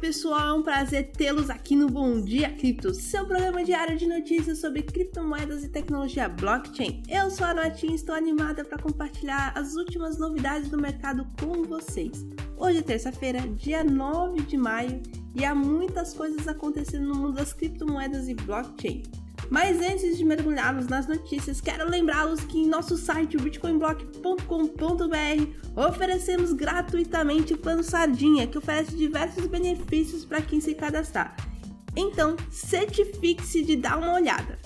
pessoal, é um prazer tê-los aqui no Bom Dia Cripto, seu programa diário de notícias sobre criptomoedas e tecnologia blockchain. Eu sou a Natinha e estou animada para compartilhar as últimas novidades do mercado com vocês. Hoje é terça-feira, dia 9 de maio, e há muitas coisas acontecendo no mundo das criptomoedas e blockchain. Mas antes de mergulharmos nas notícias, quero lembrá-los que em nosso site bitcoinblock.com.br oferecemos gratuitamente o plano Sardinha, que oferece diversos benefícios para quem se cadastrar. Então, certifique-se de dar uma olhada.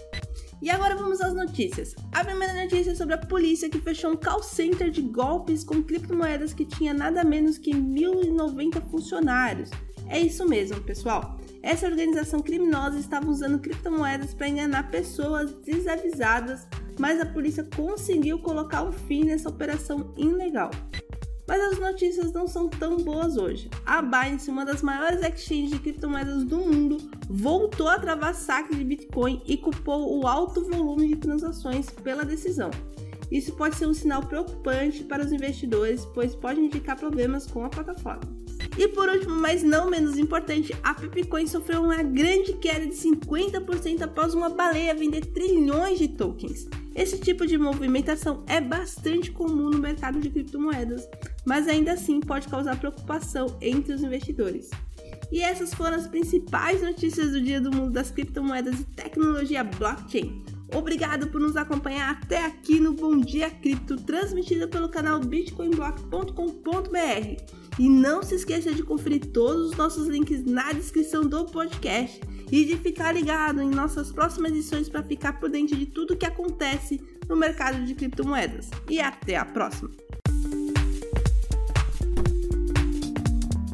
E agora vamos às notícias. A primeira notícia é sobre a polícia que fechou um call center de golpes com criptomoedas que tinha nada menos que 1.090 funcionários. É isso mesmo, pessoal. Essa organização criminosa estava usando criptomoedas para enganar pessoas desavisadas, mas a polícia conseguiu colocar um fim nessa operação ilegal. Mas as notícias não são tão boas hoje. A Binance, uma das maiores exchanges de criptomoedas do mundo, voltou a travar saques de Bitcoin e culpou o alto volume de transações pela decisão. Isso pode ser um sinal preocupante para os investidores, pois pode indicar problemas com a plataforma. E por último, mas não menos importante, a Pipcoin sofreu uma grande queda de 50% após uma baleia vender trilhões de tokens. Esse tipo de movimentação é bastante comum no mercado de criptomoedas, mas ainda assim pode causar preocupação entre os investidores. E essas foram as principais notícias do dia do mundo das criptomoedas e tecnologia blockchain. Obrigado por nos acompanhar até aqui no Bom Dia Cripto, transmitido pelo canal bitcoinblock.com.br. E não se esqueça de conferir todos os nossos links na descrição do podcast e de ficar ligado em nossas próximas edições para ficar por dentro de tudo que acontece no mercado de criptomoedas. E até a próxima!